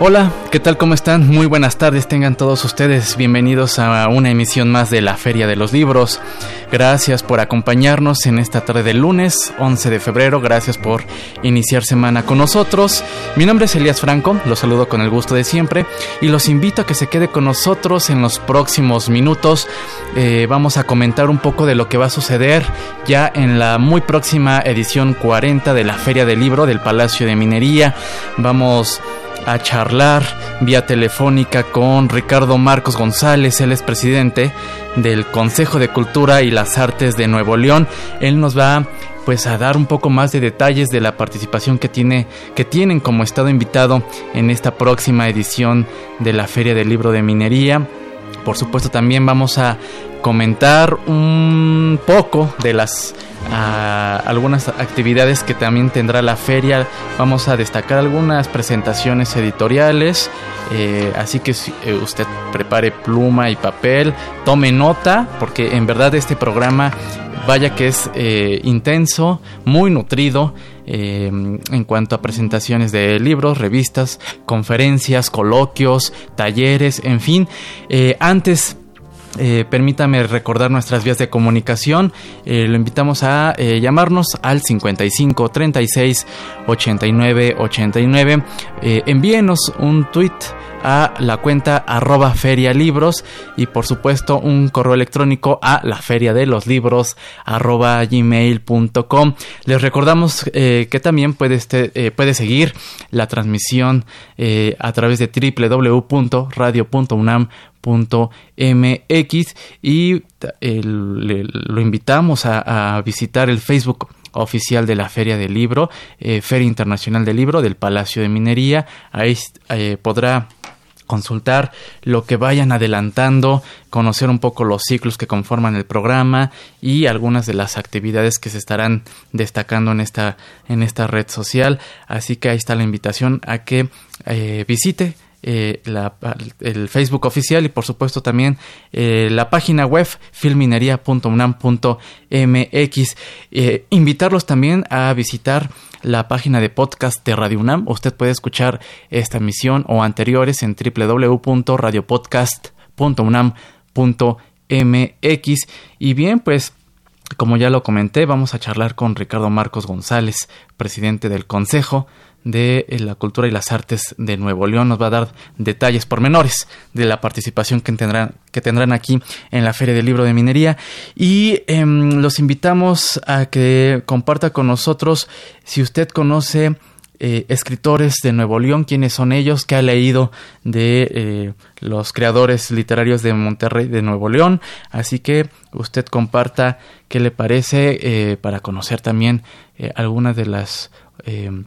Hola, ¿qué tal? ¿Cómo están? Muy buenas tardes, tengan todos ustedes bienvenidos a una emisión más de la Feria de los Libros. Gracias por acompañarnos en esta tarde del lunes 11 de febrero, gracias por iniciar semana con nosotros. Mi nombre es Elías Franco, los saludo con el gusto de siempre y los invito a que se quede con nosotros en los próximos minutos. Eh, vamos a comentar un poco de lo que va a suceder ya en la muy próxima edición 40 de la Feria del Libro del Palacio de Minería. Vamos a charlar vía telefónica con Ricardo Marcos González, él es presidente del Consejo de Cultura y las Artes de Nuevo León. Él nos va pues a dar un poco más de detalles de la participación que tiene que tienen como estado invitado en esta próxima edición de la Feria del Libro de Minería. Por supuesto también vamos a comentar un poco de las algunas actividades que también tendrá la feria. Vamos a destacar algunas presentaciones editoriales. Eh, así que si, eh, usted prepare pluma y papel, tome nota, porque en verdad este programa, vaya que es eh, intenso, muy nutrido. en cuanto a presentaciones de libros, revistas, conferencias, coloquios, talleres, en fin. antes eh, permítame recordar nuestras vías de comunicación. Eh, lo invitamos a eh, llamarnos al 55 36 89 89. envíenos un tweet a la cuenta arroba ferialibros y por supuesto un correo electrónico a la feria de los libros arroba gmail.com. Les recordamos que también puede, este, puede seguir la transmisión a través de www.radio.unam mx y lo invitamos a, visitar el Facebook oficial de la Feria del Libro, eh, Feria Internacional del Libro del Palacio de Minería. Ahí eh, podrá consultar lo que vayan adelantando, conocer un poco los ciclos que conforman el programa y algunas de las actividades que se estarán destacando en esta, en esta red social. Así que ahí está la invitación a que eh, visite eh, el Facebook oficial y por supuesto también eh, la página web filminería.unam.mx. Eh, invitarlos también a visitar la página de podcast de Radio UNAM. Usted puede escuchar esta emisión o anteriores en www.radiopodcast.unam.mx. Y bien, pues como ya lo comenté, vamos a charlar con Ricardo Marcos González, presidente del Consejo de eh, la Cultura y las Artes de Nuevo León. Nos va a dar detalles pormenores de la participación que tendrán, que tendrán aquí en la Feria del Libro de Minería. Y em, los invitamos a que comparta con nosotros si usted conoce eh, escritores de Nuevo León, quiénes son ellos, qué ha leído de eh, los creadores literarios de Monterrey de Nuevo León. Así que usted comparta qué le parece para conocer también algunas de las em,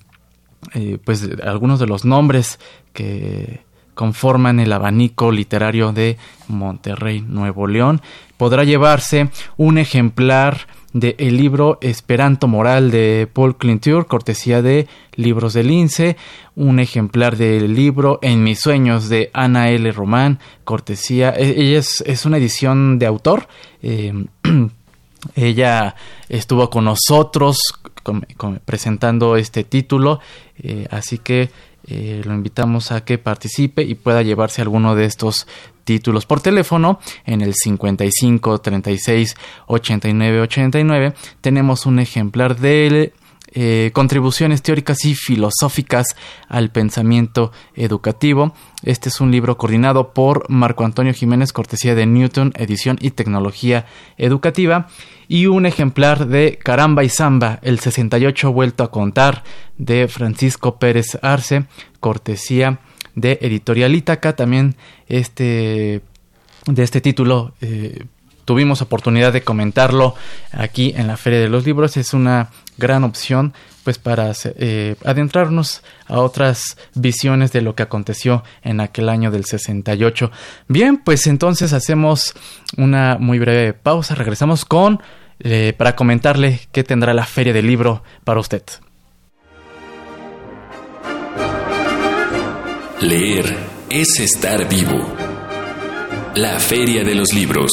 eh, pues algunos de los nombres que conforman el abanico literario de Monterrey, Nuevo León. Podrá llevarse un ejemplar del el libro Esperanto Moral de Paul Clinture, cortesía de Libros del Lince, un ejemplar del libro En mis sueños de Ana L. Román, cortesía, e, ella es, una edición de autor. Eh, ella estuvo con nosotros presentando este título, eh, así que eh, lo invitamos a que participe y pueda llevarse alguno de estos títulos por teléfono en el 55 36 89 89 tenemos un ejemplar del eh, contribuciones teóricas y filosóficas al pensamiento educativo. Este es un libro coordinado por Marco Antonio Jiménez, cortesía de Newton, edición y tecnología educativa. Y un ejemplar de Caramba y Samba, el 68 vuelto a contar, de Francisco Pérez Arce, cortesía de Editorial Ítaca. También este, de este título eh, tuvimos oportunidad de comentarlo aquí en la Feria de los Libros. Es una gran opción pues para eh, adentrarnos a otras visiones de lo que aconteció en aquel año del 68. Bien, pues entonces hacemos una muy breve pausa, regresamos con eh, para comentarle qué tendrá la Feria del Libro para usted. Leer es estar vivo. La Feria de los Libros.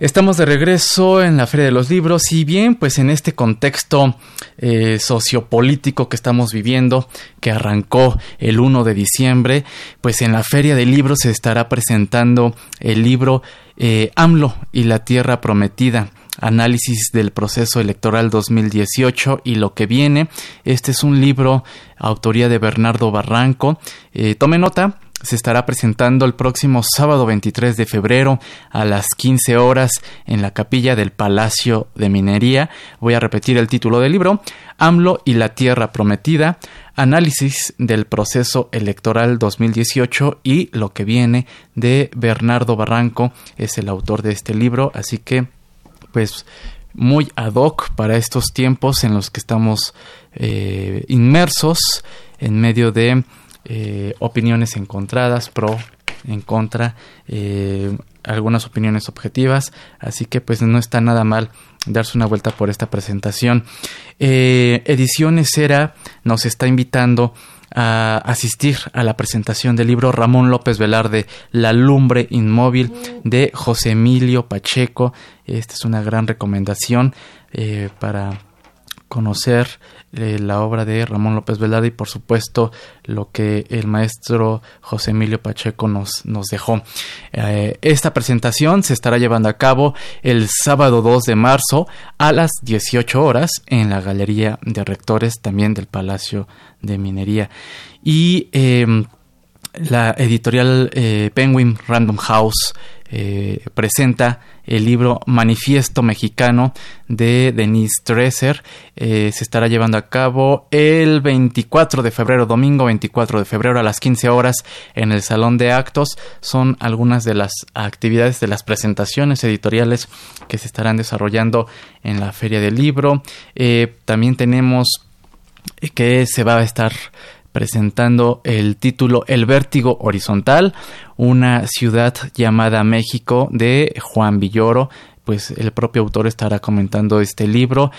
Estamos de regreso en la Feria de los Libros y bien, pues en este contexto eh, sociopolítico que estamos viviendo, que arrancó el 1 de diciembre, pues en la Feria de Libros se estará presentando el libro eh, AMLO y la Tierra Prometida análisis del proceso electoral 2018 y lo que viene. Este es un libro, autoría de Bernardo Barranco. Eh, tome nota, se estará presentando el próximo sábado 23 de febrero a las 15 horas en la capilla del Palacio de Minería. Voy a repetir el título del libro, AMLO y la Tierra Prometida, análisis del proceso electoral 2018 y lo que viene de Bernardo Barranco, es el autor de este libro, así que pues muy ad hoc para estos tiempos en los que estamos eh, inmersos en medio de eh, opiniones encontradas, pro, en contra, eh, algunas opiniones objetivas, así que pues no está nada mal darse una vuelta por esta presentación. Eh, Ediciones Era nos está invitando a asistir a la presentación del libro Ramón López Velarde, La lumbre inmóvil de José Emilio Pacheco. Esta es una gran recomendación para conocer eh, la obra de Ramón López Velarde y por supuesto lo que el maestro José Emilio Pacheco nos, nos dejó. Eh, esta presentación se estará llevando a cabo el sábado 2 de marzo a las 18 horas en la Galería de Rectores también del Palacio de Minería. Y em, la editorial eh, Penguin Random House presenta el libro Manifiesto Mexicano de Denise Dresser. Eh, se estará llevando a cabo el 24 de febrero, domingo 24 de febrero a las 15 horas en el Salón de Actos. Son algunas de las actividades de las presentaciones editoriales que se estarán desarrollando en la Feria del Libro. Eh, también tenemos que se va a estar presentando el título El vértigo horizontal, una ciudad llamada México de Juan Villoro, pues el propio autor estará comentando este libro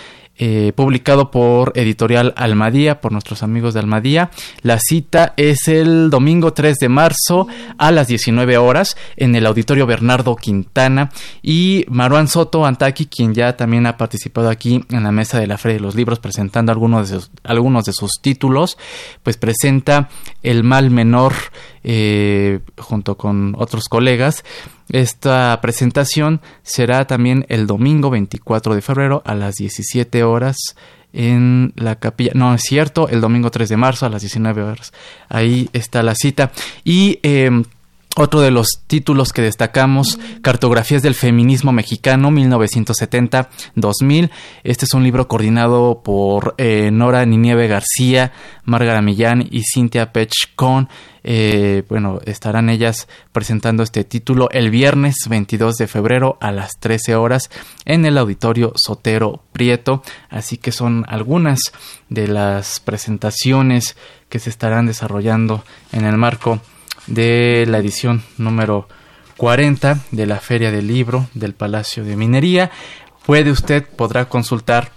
eh, publicado por editorial Almadía, por nuestros amigos de Almadía. La cita es el domingo 3 de marzo a las 19 horas en el auditorio Bernardo Quintana y Maruán Soto Antaki, quien ya también ha participado aquí en la mesa de la Feria de los Libros presentando algunos de sus, algunos de sus títulos, pues presenta El mal menor eh, junto con otros colegas esta presentación será también el domingo 24 de febrero a las 17 horas en la capilla. No, es cierto, el domingo 3 de marzo a las 19 horas. Ahí está la cita. Y em, otro de los títulos que destacamos, Cartografías del Feminismo Mexicano 1970-2000. Este es un libro coordinado por eh, Nora Ninieve García, Margarita Millán y Cintia Pechcon. Eh, bueno, estarán ellas presentando este título el viernes 22 de febrero a las 13 horas en el auditorio Sotero Prieto. Así que son algunas de las presentaciones que se estarán desarrollando en el marco de la edición número 40 de la Feria del Libro del Palacio de Minería. Puede usted, podrá consultar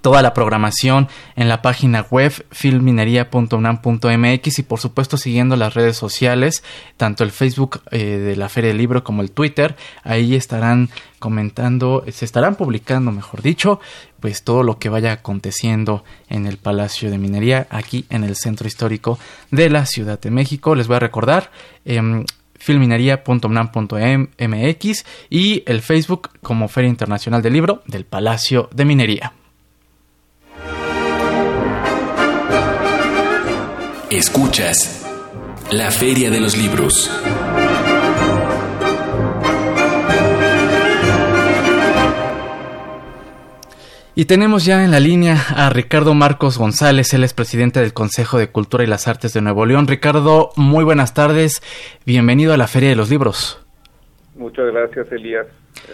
toda la programación en la página web filminería.unam.mx y por supuesto siguiendo las redes sociales, tanto el Facebook eh, de la Feria del Libro como el Twitter, ahí estarán comentando, se estarán publicando, mejor dicho, pues todo lo que vaya aconteciendo en el Palacio de Minería, aquí en el centro histórico de la Ciudad de México. Les voy a recordar, filminería.unam.mx y el Facebook como Feria Internacional del Libro del Palacio de Minería. Escuchas la Feria de los Libros. Y tenemos ya en la línea a Ricardo Marcos González, él es presidente del Consejo de Cultura y las Artes de Nuevo León. Ricardo, muy buenas tardes, bienvenido a la Feria de los Libros. Muchas gracias, Elías.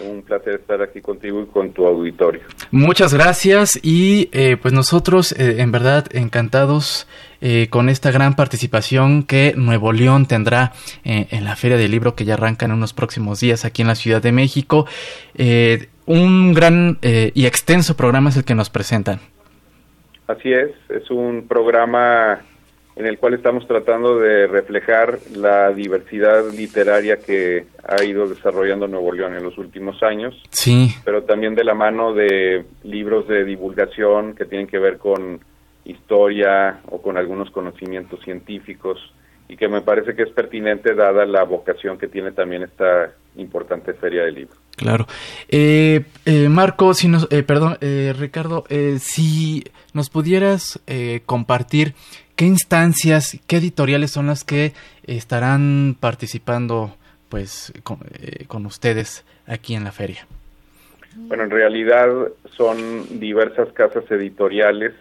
Un placer estar aquí contigo y con tu auditorio. Muchas gracias y eh, pues nosotros eh, en verdad encantados eh, con esta gran participación que Nuevo León tendrá en la Feria del Libro que ya arranca en unos próximos días aquí en la Ciudad de México un gran eh, y extenso programa es el que nos presentan. Así es, es un programa en el cual estamos tratando de reflejar la diversidad literaria que ha ido desarrollando Nuevo León en los últimos años. Sí. Pero también de la mano de libros de divulgación que tienen que ver con historia o con algunos conocimientos científicos y que me parece que es pertinente dada la vocación que tiene también esta importante feria del libro. Claro. Eh, eh, Marco, si nos, eh, perdón, eh, Ricardo, si nos pudieras compartir qué instancias, qué editoriales son las que estarán participando, pues, con, con ustedes aquí en la feria. Bueno, en realidad son diversas casas editoriales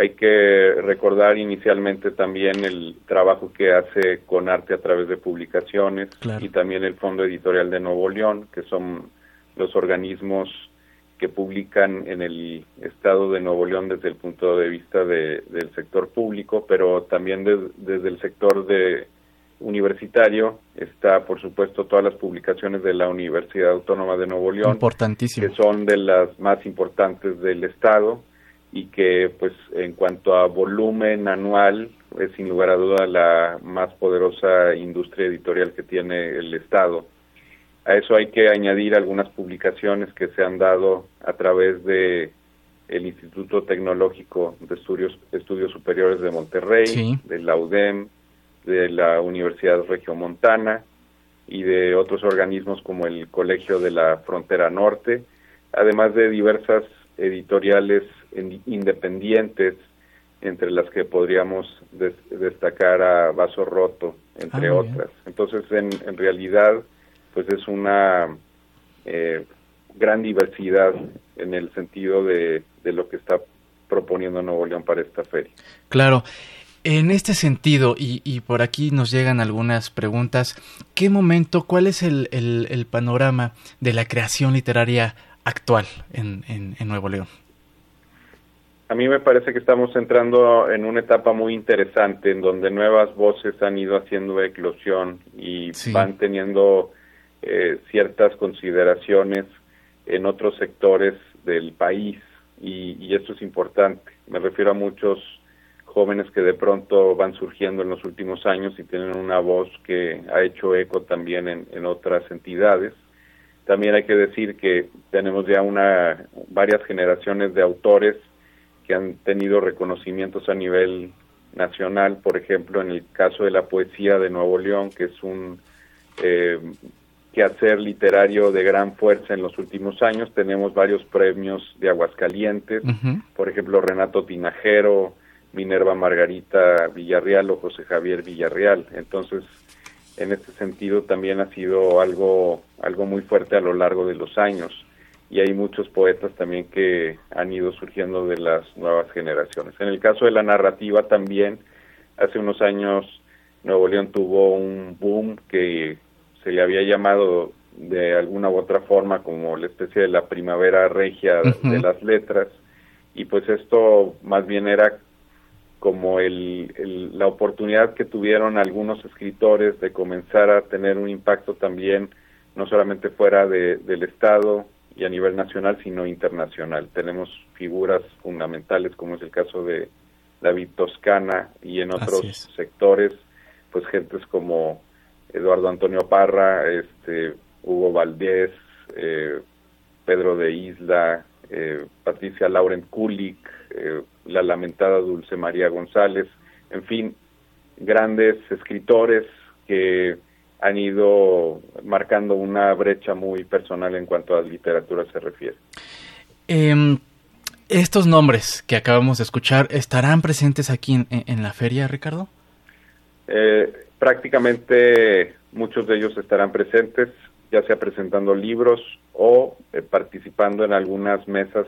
hay que recordar inicialmente también el trabajo que hace con arte a través de publicaciones y también el Fondo Editorial de Nuevo León, que son los organismos que publican en el estado de Nuevo León desde el punto de vista del sector público, pero también desde el sector de universitario está, por supuesto, todas las publicaciones de la Universidad Autónoma de Nuevo León, que son de las más importantes del estado y que pues en cuanto a volumen anual es sin lugar a duda la más poderosa industria editorial que tiene el Estado. A eso hay que añadir algunas publicaciones que se han dado a través de el Instituto Tecnológico de Estudios, Estudios Superiores de Monterrey, de la UDEM, de la Universidad Regiomontana y de otros organismos como el Colegio de la Frontera Norte, además de diversas editoriales independientes, entre las que podríamos destacar a Vaso Roto, entre ah, otras. Entonces, en, en, realidad, pues es una eh, gran diversidad en el sentido de, de lo que está proponiendo Nuevo León para esta feria. Claro. En este sentido, y, y, por aquí nos llegan algunas preguntas, ¿qué momento, cuál es el, el, el panorama de la creación literaria actual en, en, Nuevo León? A mí me parece que estamos entrando en una etapa muy interesante en donde nuevas voces han ido haciendo eclosión y van teniendo eh, ciertas consideraciones en otros sectores del país. Y, y, esto es importante. Me refiero a muchos jóvenes que de pronto van surgiendo en los últimos años y tienen una voz que ha hecho eco también en, en otras entidades. También hay que decir que tenemos ya una varias generaciones de autores que han tenido reconocimientos a nivel nacional, por ejemplo, en el caso de la poesía de Nuevo León, que es un eh, quehacer literario de gran fuerza en los últimos años. Tenemos varios premios de Aguascalientes, por ejemplo, Renato Tinajero, Minerva Margarita Villarreal o José Javier Villarreal. Entonces, en este sentido también ha sido algo, algo muy fuerte a lo largo de los años y hay muchos poetas también que han ido surgiendo de las nuevas generaciones. En el caso de la narrativa también, hace unos años Nuevo León tuvo un boom que se le había llamado de alguna u otra forma como la especie de la primavera regia de las letras y pues esto más bien era como el, la oportunidad que tuvieron algunos escritores de comenzar a tener un impacto también, no solamente fuera de, del Estado y a nivel nacional, sino internacional. Tenemos figuras fundamentales, como es el caso de David Toscana y en otros sectores, pues gentes como Eduardo Antonio Parra, este, Hugo Valdés, eh, Pedro de Isla, eh, Patricia Laurent Kulik, eh, la lamentada Dulce María González, en fin, grandes escritores que han ido marcando una brecha muy personal en cuanto a literatura se refiere. Em, estos nombres que acabamos de escuchar, ¿estarán presentes aquí en, la feria, Ricardo? Eh, prácticamente muchos de ellos estarán presentes, ya sea presentando libros o eh, participando en algunas mesas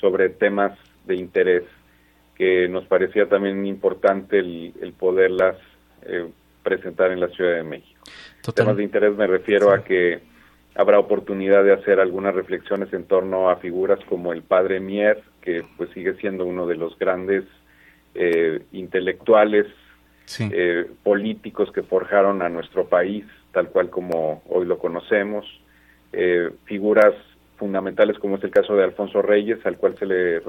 sobre temas de interés que nos parecía también importante el, poderlas eh, presentar en la Ciudad de México. Temas de interés me refiero a que habrá oportunidad de hacer algunas reflexiones en torno a figuras como el padre Mier, que pues sigue siendo uno de los grandes eh, intelectuales eh, políticos que forjaron a nuestro país, tal cual como hoy lo conocemos, eh, figuras fundamentales como es el caso de Alfonso Reyes, al cual se le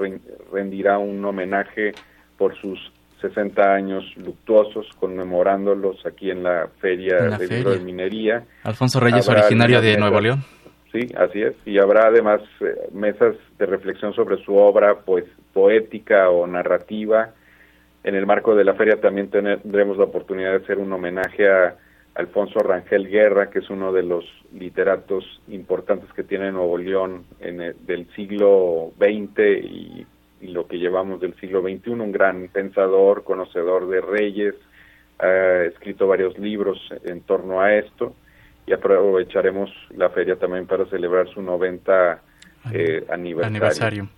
rendirá un homenaje por sus 60 años luctuosos, conmemorándolos aquí en la Feria de de Minería. Alfonso Reyes, originario de Nuevo León. Sí, así es. Y habrá además eh, mesas de reflexión sobre su obra pues poética o narrativa. En el marco de la feria también tendremos la oportunidad de hacer un homenaje a Alfonso Rangel Guerra, que es uno de los literatos importantes que tiene Nuevo León en del siglo XX y y lo que llevamos del siglo XXI, un gran pensador, conocedor de reyes, ha escrito varios libros en torno a esto y aprovecharemos la feria también para celebrar su 90 eh, aniversario.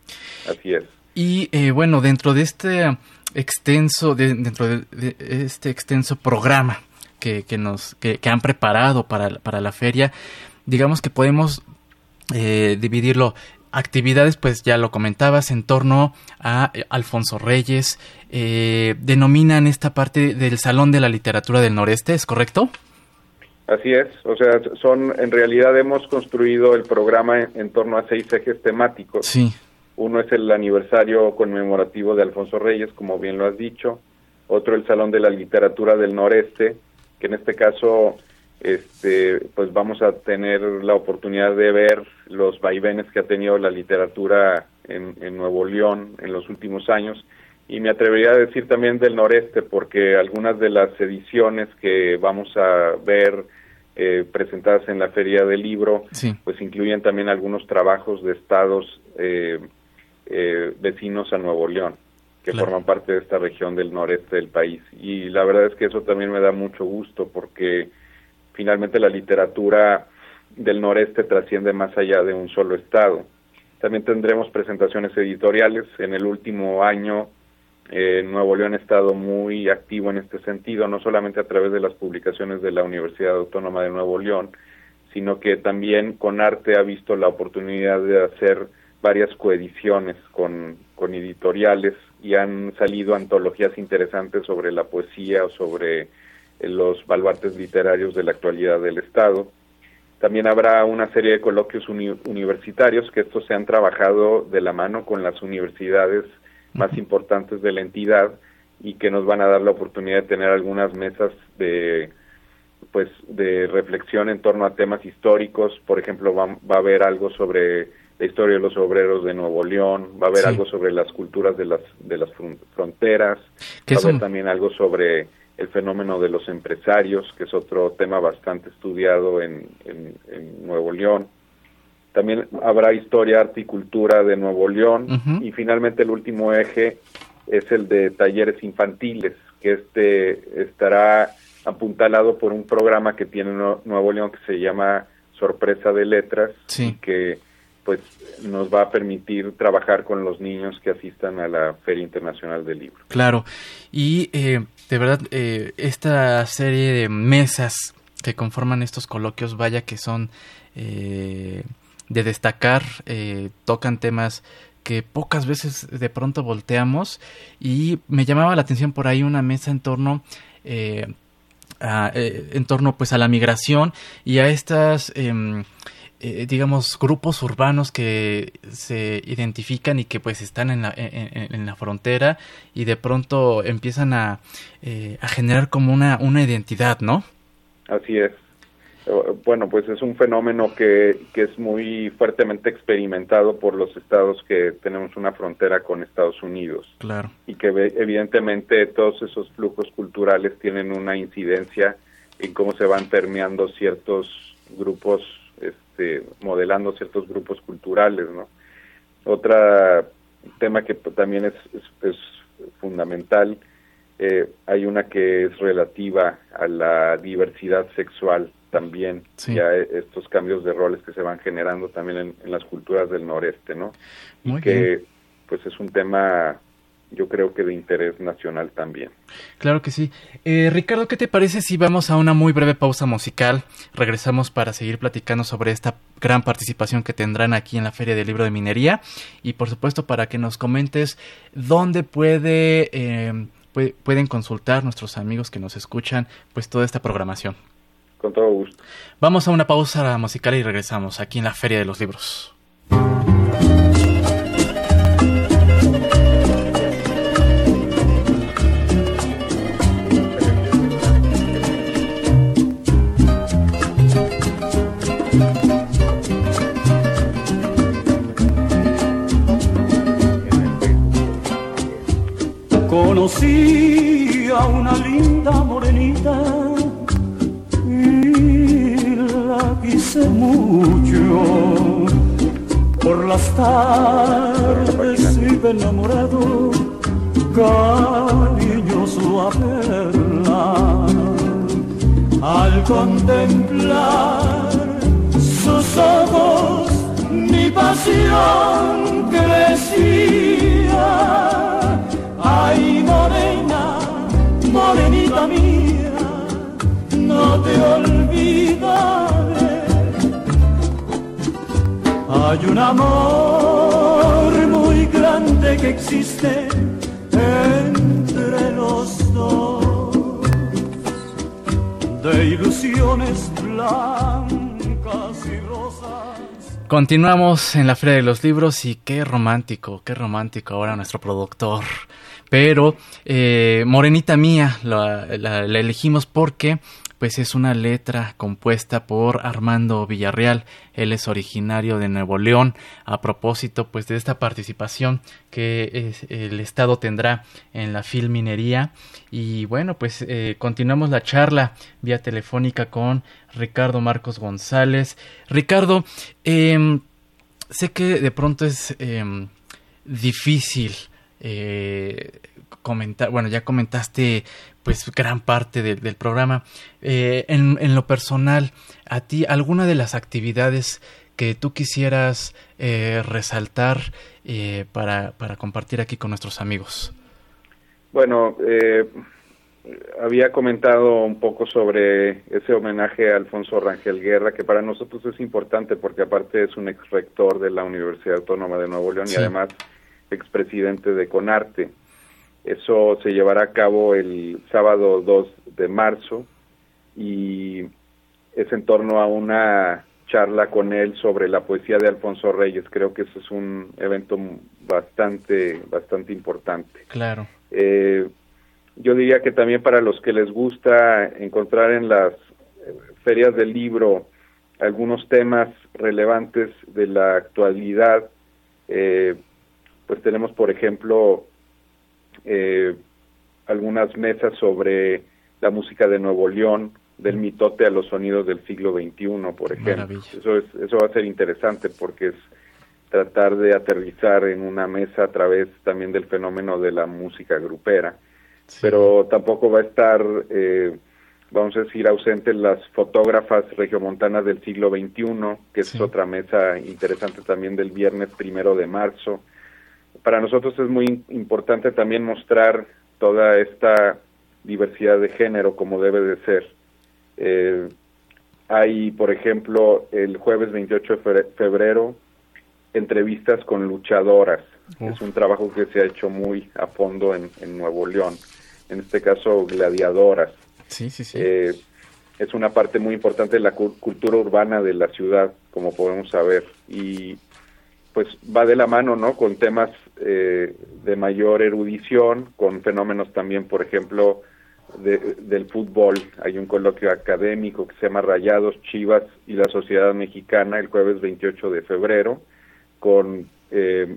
Así es. Y eh, bueno, dentro de este extenso, dentro de, este extenso programa que, que nos que, han preparado para, para la feria, digamos que podemos eh, dividirlo actividades, pues ya lo comentabas, en torno a eh, Alfonso Reyes, eh, denominan esta parte del Salón de la Literatura del Noreste, ¿es correcto? Así es, o sea, son, en realidad hemos construido el programa en, torno a seis ejes temáticos. Sí. Uno es el aniversario conmemorativo de Alfonso Reyes, como bien lo has dicho. Otro el Salón de la Literatura del Noreste, que en este caso este, pues vamos a tener la oportunidad de ver los vaivenes que ha tenido la literatura en, Nuevo León en los últimos años. Y me atrevería a decir también del noreste porque algunas de las ediciones que vamos a ver eh, presentadas en la feria del libro pues incluyen también algunos trabajos de estados eh, eh, vecinos a Nuevo León que forman parte de esta región del noreste del país. Y la verdad es que eso también me da mucho gusto porque finalmente la literatura del noreste trasciende más allá de un solo estado. También tendremos presentaciones editoriales. En el último año, eh, Nuevo León ha estado muy activo en este sentido, no solamente a través de las publicaciones de la Universidad Autónoma de Nuevo León, sino que también con arte ha visto la oportunidad de hacer varias coediciones con, con editoriales y han salido antologías interesantes sobre la poesía o sobre los baluartes literarios de la actualidad del Estado. También habrá una serie de coloquios universitarios que estos se han trabajado de la mano con las universidades más importantes de la entidad y que nos van a dar la oportunidad de tener algunas mesas de pues de reflexión en torno a temas históricos, por ejemplo, va, a haber algo sobre la historia de los obreros de Nuevo León, va a haber algo sobre las culturas de las de las fronteras, va a haber también algo sobre el fenómeno de los empresarios, que es otro tema bastante estudiado en, Nuevo León. También habrá historia, arte y cultura de Nuevo León. Y finalmente el último eje es el de talleres infantiles, que este estará apuntalado por un programa que tiene Nuevo León que se llama Sorpresa de Letras, y que pues nos va a permitir trabajar con los niños que asistan a la Feria Internacional del Libro. Claro, y eh, de verdad, eh, esta serie de mesas que conforman estos coloquios, vaya que son eh, de destacar, tocan temas que pocas veces de pronto volteamos y me llamaba la atención por ahí una mesa en torno a, en torno pues a la migración y a estas em, eh, digamos, grupos urbanos que se identifican y que pues están en la, en, la frontera y de pronto empiezan a, eh, a generar como una, una identidad, ¿no? Así es. Bueno, pues es un fenómeno que, que es muy fuertemente experimentado por los estados que tenemos una frontera con Estados Unidos. Claro. Y que evidentemente todos esos flujos culturales tienen una incidencia en cómo se van permeando ciertos grupos, este, modelando ciertos grupos culturales, ¿no? Otra tema que también es, es, fundamental, eh, hay una que es relativa a la diversidad sexual también, ya estos cambios de roles que se van generando también en, las culturas del noreste, ¿no? y que pues es un tema yo creo que de interés nacional también. Claro que sí. Eh, Ricardo, ¿qué te parece si vamos a una muy breve pausa musical? Regresamos para seguir platicando sobre esta gran participación que tendrán aquí en la Feria del Libro de Minería y por supuesto para que nos comentes dónde puede, eh, pueden consultar nuestros amigos que nos escuchan pues toda esta programación. Con todo gusto. Vamos a una pausa musical y regresamos aquí en la Feria de los Libros. Conocí a una linda morenita y la quise mucho. Por las tardes iba enamorado, cariñoso a verla. Al contemplar sus ojos, mi pasión crecía Ay, morena, morenita mía, no te olvidaré. Hay un amor muy grande que existe entre los dos, de ilusiones blancas y rosas. Continuamos en la Feria de los Libros y qué romántico, qué romántico ahora nuestro productor pero eh, Morenita Mía la, elegimos porque pues es una letra compuesta por Armando Villarreal. Él es originario de Nuevo León. A propósito, pues de esta participación que el Estado tendrá en la filminería. Y bueno, pues eh, continuamos la charla vía telefónica con Ricardo Marcos González. Ricardo, em, sé que de pronto es em, difícil eh, comentar, bueno, ya comentaste pues gran parte del programa. Eh, en, lo personal, a ti, ¿alguna de las actividades que tú quisieras eh, resaltar eh, para, para, compartir aquí con nuestros amigos? Bueno, había comentado un poco sobre ese homenaje a Alfonso Rangel Guerra, que para nosotros es importante porque aparte es un ex rector de la Universidad Autónoma de Nuevo León y además expresidente de CONARTE. Eso se llevará a cabo el sábado 2 de marzo y es en torno a una charla con él sobre la poesía de Alfonso Reyes. Creo que eso es un evento bastante, bastante importante. Claro. Eh, yo diría que también para los que les gusta encontrar en las ferias del libro algunos temas relevantes de la actualidad, eh, pues tenemos, por ejemplo, eh, algunas mesas sobre la música de Nuevo León, del mitote a los sonidos del siglo XXI, por ejemplo. Eso, es, eso va a ser interesante porque es tratar de aterrizar en una mesa a través también del fenómeno de la música grupera. Pero tampoco va a estar, eh, vamos a decir, ausentes las fotógrafas regiomontanas del siglo XXI, que es otra mesa interesante también del viernes primero de marzo para nosotros es muy importante también mostrar toda esta diversidad de género como debe de ser. Eh, hay, por ejemplo, el jueves 28 de febrero, entrevistas con luchadoras. Es un trabajo que se ha hecho muy a fondo en, Nuevo León. En este caso, gladiadoras. Sí, sí, sí. Eh, es una parte muy importante de la cultura urbana de la ciudad, como podemos saber. Y pues va de la mano, ¿no? Con temas eh, de mayor erudición, con fenómenos también, por ejemplo, del fútbol. Hay un coloquio académico que se llama Rayados, Chivas y la Sociedad Mexicana el jueves 28 de febrero, con eh,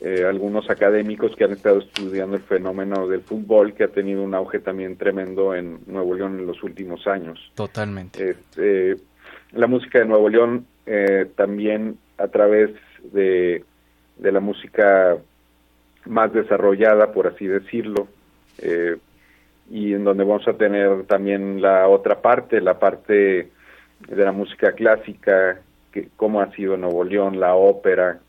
eh, algunos académicos que han estado estudiando el fenómeno del fútbol, que ha tenido un auge también tremendo en Nuevo León en los últimos años. Totalmente. Este, la música de Nuevo León eh, también a través de, de, la música más desarrollada, por así decirlo, eh, y en donde vamos a tener también la otra parte, la parte de la música clásica, que, cómo ha sido Nuevo León, la ópera,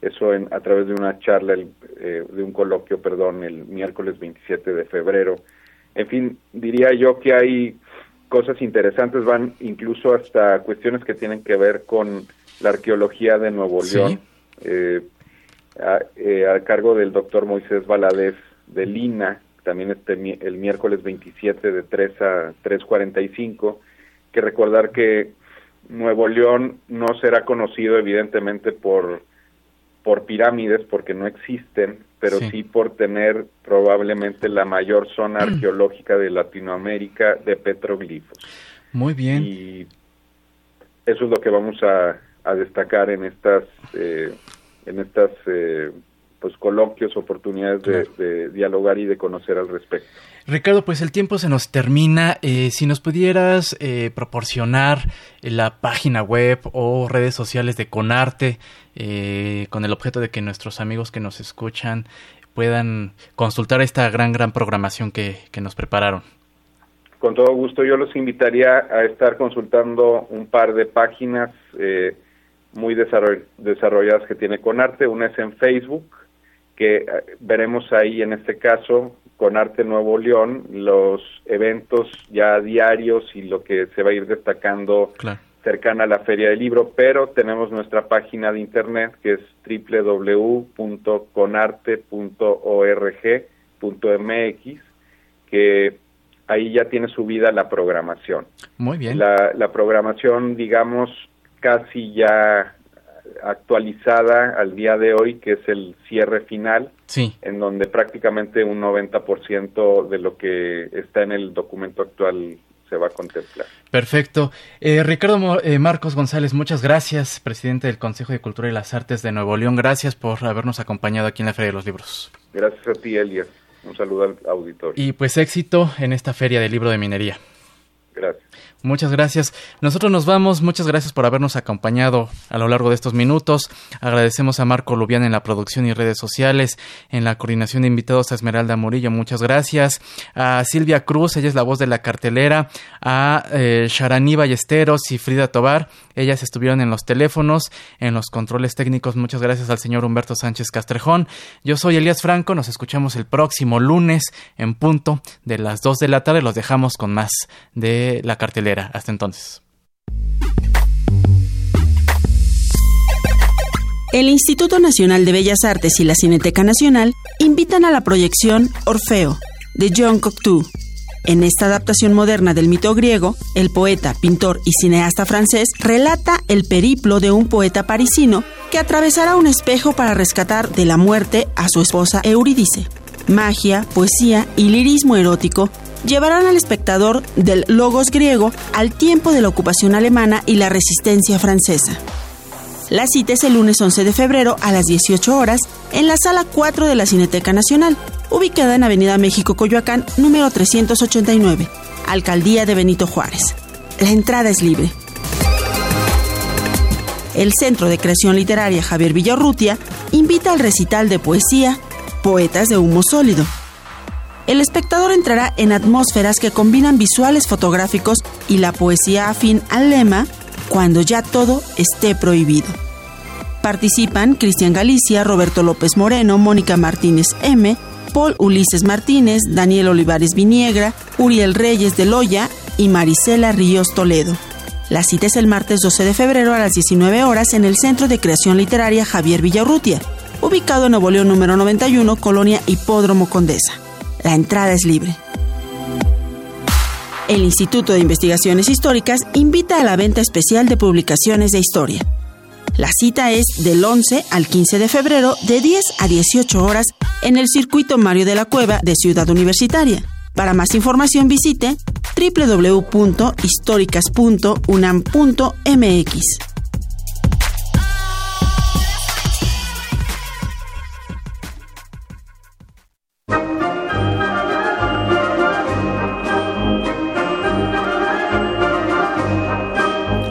eso en, a través de una charla, eh, de un coloquio, perdón, el miércoles 27 de febrero. En fin, diría yo que hay cosas interesantes, van incluso hasta cuestiones que tienen que ver con la arqueología de Nuevo León, eh, a, eh, a, cargo del doctor Moisés Valadez de Lina, también este el miércoles 27 de 3 a 3.45, que recordar que Nuevo León no será conocido evidentemente por por pirámides porque no existen, pero sí. por tener probablemente la mayor zona arqueológica de Latinoamérica de petroglifos. Muy bien. Y eso es lo que vamos a, a destacar en estas eh, en estas eh, pues coloquios, oportunidades de, de, dialogar y de conocer al respecto. Ricardo, pues el tiempo se nos termina. Eh, si nos pudieras eh, proporcionar la página web o redes sociales de Conarte, eh, con el objeto de que nuestros amigos que nos escuchan puedan consultar esta gran, gran programación que, que nos prepararon. Con todo gusto, yo los invitaría a estar consultando un par de páginas muy desarrolladas que tiene Conarte. Una es en Facebook, que veremos ahí en este caso con Arte Nuevo León los eventos ya diarios y lo que se va a ir destacando claro. cercana a la Feria del Libro, pero tenemos nuestra página de internet que es www.conarte.org.mx que ahí ya tiene subida la programación. Muy bien. La, la programación, digamos, casi ya actualizada al día de hoy, que es el cierre final, sí. en donde prácticamente un 90% de lo que está en el documento actual se va a contemplar. Perfecto. Eh, Ricardo eh, Marcos González, muchas gracias, presidente del Consejo de Cultura y las Artes de Nuevo León. Gracias por habernos acompañado aquí en la Feria de los Libros. Gracias a ti, Elias. Un saludo al auditorio. Y pues éxito en esta Feria del Libro de Minería. Gracias. Muchas gracias. Nosotros nos vamos. Muchas gracias por habernos acompañado a lo largo de estos minutos. Agradecemos a Marco Lubián en la producción y redes sociales, en la coordinación de invitados a Esmeralda Murillo. Muchas gracias. A Silvia Cruz, ella es la voz de la cartelera. A eh, Ballesteros y Frida Tobar, ellas estuvieron en los teléfonos, en los controles técnicos. Muchas gracias al señor Humberto Sánchez Castrejón. Yo soy Elías Franco. Nos escuchamos el próximo lunes en punto de las 2 de la tarde. Los dejamos con más de la cartelera. Hasta entonces. El Instituto Nacional de Bellas Artes y la Cineteca Nacional invitan a la proyección Orfeo, de John Cocteau. En esta adaptación moderna del mito griego, el poeta, pintor y cineasta francés relata el periplo de un poeta parisino que atravesará un espejo para rescatar de la muerte a su esposa Eurídice. Magia, poesía y lirismo erótico llevarán al espectador del logos griego al tiempo de la ocupación alemana y la resistencia francesa. La cita es el lunes 11 de febrero a las 18 horas en la sala 4 de la Cineteca Nacional, ubicada en Avenida México Coyoacán, número 389, Alcaldía de Benito Juárez. La entrada es libre. El Centro de Creación Literaria Javier Villarrutia invita al recital de poesía Poetas de Humo Sólido, el espectador entrará en atmósferas que combinan visuales fotográficos y la poesía afín al lema Cuando ya todo esté prohibido. Participan Cristian Galicia, Roberto López Moreno, Mónica Martínez M., Paul Ulises Martínez, Daniel Olivares Viniegra, Uriel Reyes de Loya y Marisela Ríos Toledo. La cita es el martes 12 de febrero a las 19 horas en el Centro de Creación Literaria Javier Villarrutia, ubicado en Nuevo León número 91, Colonia Hipódromo Condesa. La entrada es libre. El Instituto de Investigaciones Históricas invita a la venta especial de publicaciones de historia. La cita es del 11 al 15 de febrero de 10 a 18 horas en el circuito Mario de la Cueva de Ciudad Universitaria. Para más información visite www.históricas.unam.mx.